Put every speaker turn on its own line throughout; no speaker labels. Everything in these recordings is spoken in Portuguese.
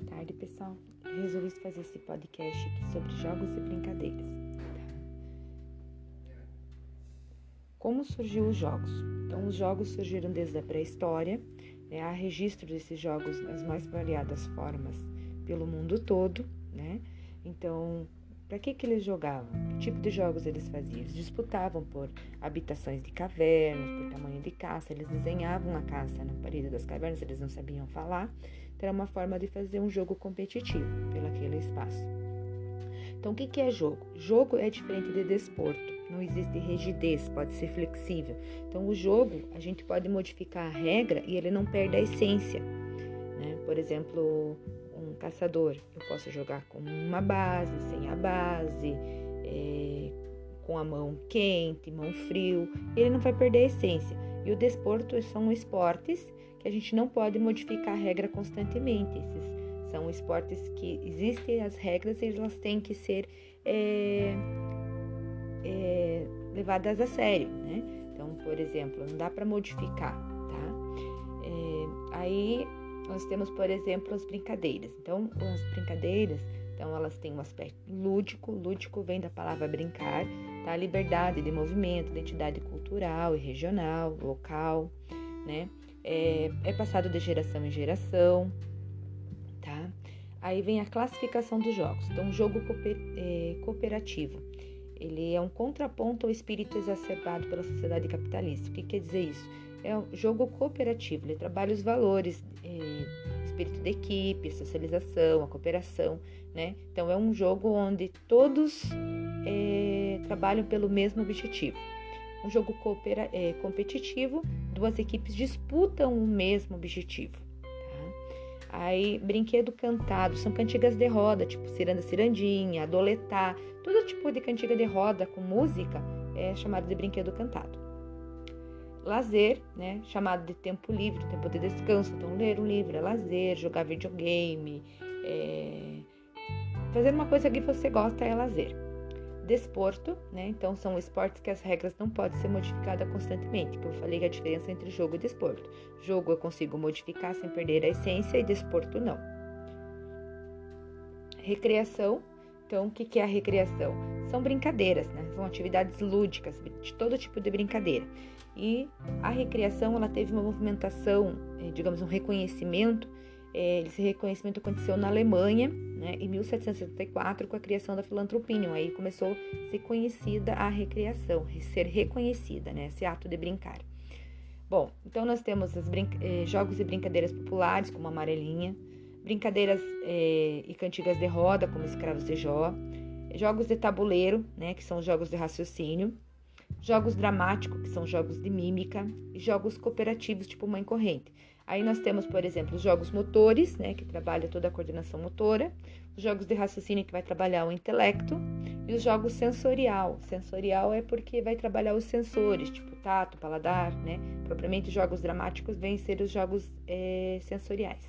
pessoal, eu resolvi fazer esse podcast aqui sobre jogos e brincadeiras. Como surgiu os jogos? Então, os jogos surgiram desde a pré-história, né? há registro desses jogos nas mais variadas formas pelo mundo todo, né? Então, para que, que eles jogavam? Que tipo de jogos eles faziam? Eles disputavam por habitações de cavernas, por tamanho de caça, eles desenhavam a caça na parede das cavernas, eles não sabiam falar. Então, era uma forma de fazer um jogo competitivo pelo aquele espaço. Então, o que, que é jogo? Jogo é diferente de desporto. Não existe rigidez, pode ser flexível. Então, o jogo, a gente pode modificar a regra e ele não perde a essência. Né? Por exemplo, um caçador, eu posso jogar com uma base, sem a base, é, com a mão quente, mão frio, ele não vai perder a essência. E o desporto são esportes que a gente não pode modificar a regra constantemente. Esses são esportes que existem as regras e elas têm que ser é, é, levadas a sério, né? Então, por exemplo, não dá para modificar, tá? É, aí nós temos, por exemplo, as brincadeiras. Então, as brincadeiras, então elas têm um aspecto lúdico. Lúdico vem da palavra brincar, tá? Liberdade de movimento, identidade cultural e regional, local, né? É, é passado de geração em geração, tá? Aí vem a classificação dos jogos. Então, jogo cooper, é, cooperativo. Ele é um contraponto ao espírito exacerbado pela sociedade capitalista. O que quer dizer isso? É um jogo cooperativo, ele trabalha os valores, é, espírito de equipe, socialização, a cooperação, né? Então é um jogo onde todos é, trabalham pelo mesmo objetivo. Um jogo coopera, é, competitivo, duas equipes disputam o mesmo objetivo. Tá? Aí, brinquedo cantado, são cantigas de roda, tipo ciranda cirandinha, adoletá, todo tipo de cantiga de roda com música é chamado de brinquedo cantado lazer, né, chamado de tempo livre, tempo de descanso. Então, ler um livro é lazer, jogar videogame, é... fazer uma coisa que você gosta é lazer. Desporto, né? Então são esportes que as regras não podem ser modificadas constantemente, que eu falei que a diferença entre jogo e desporto. Jogo eu consigo modificar sem perder a essência e desporto não. Recreação, então o que é a recreação? São brincadeiras, né? São atividades lúdicas, de todo tipo de brincadeira. E a recriação ela teve uma movimentação, eh, digamos, um reconhecimento. Eh, esse reconhecimento aconteceu na Alemanha, né, em 1774, com a criação da Filantropinium. Aí começou a ser conhecida a recriação, ser reconhecida, né, esse ato de brincar. Bom, então nós temos os eh, jogos e brincadeiras populares, como a amarelinha, brincadeiras e cantigas de roda, como escravos de Jó, jogos de tabuleiro, né, que são jogos de raciocínio, jogos dramáticos, que são jogos de mímica, e jogos cooperativos, tipo mãe corrente. Aí nós temos, por exemplo, os jogos motores, né, que trabalha toda a coordenação motora, os jogos de raciocínio que vai trabalhar o intelecto, e os jogos sensorial. Sensorial é porque vai trabalhar os sensores, tipo tato, paladar, né? Propriamente jogos dramáticos vêm ser os jogos é, sensoriais.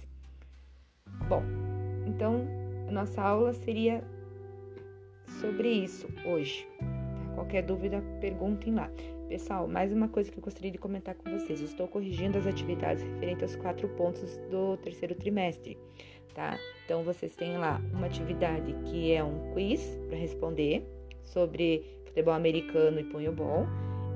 Bom, então nossa aula seria sobre isso hoje. Qualquer dúvida, perguntem lá. Pessoal, mais uma coisa que eu gostaria de comentar com vocês. Eu estou corrigindo as atividades referentes aos quatro pontos do terceiro trimestre, tá? Então, vocês têm lá uma atividade que é um quiz para responder sobre futebol americano e punhobol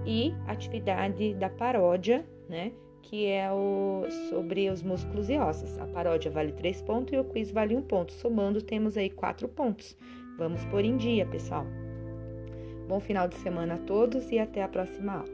e atividade da paródia, né? Que é o sobre os músculos e ossos. A paródia vale três pontos e o quiz vale um ponto. Somando, temos aí quatro pontos. Vamos por em dia, pessoal. Bom final de semana a todos e até a próxima aula.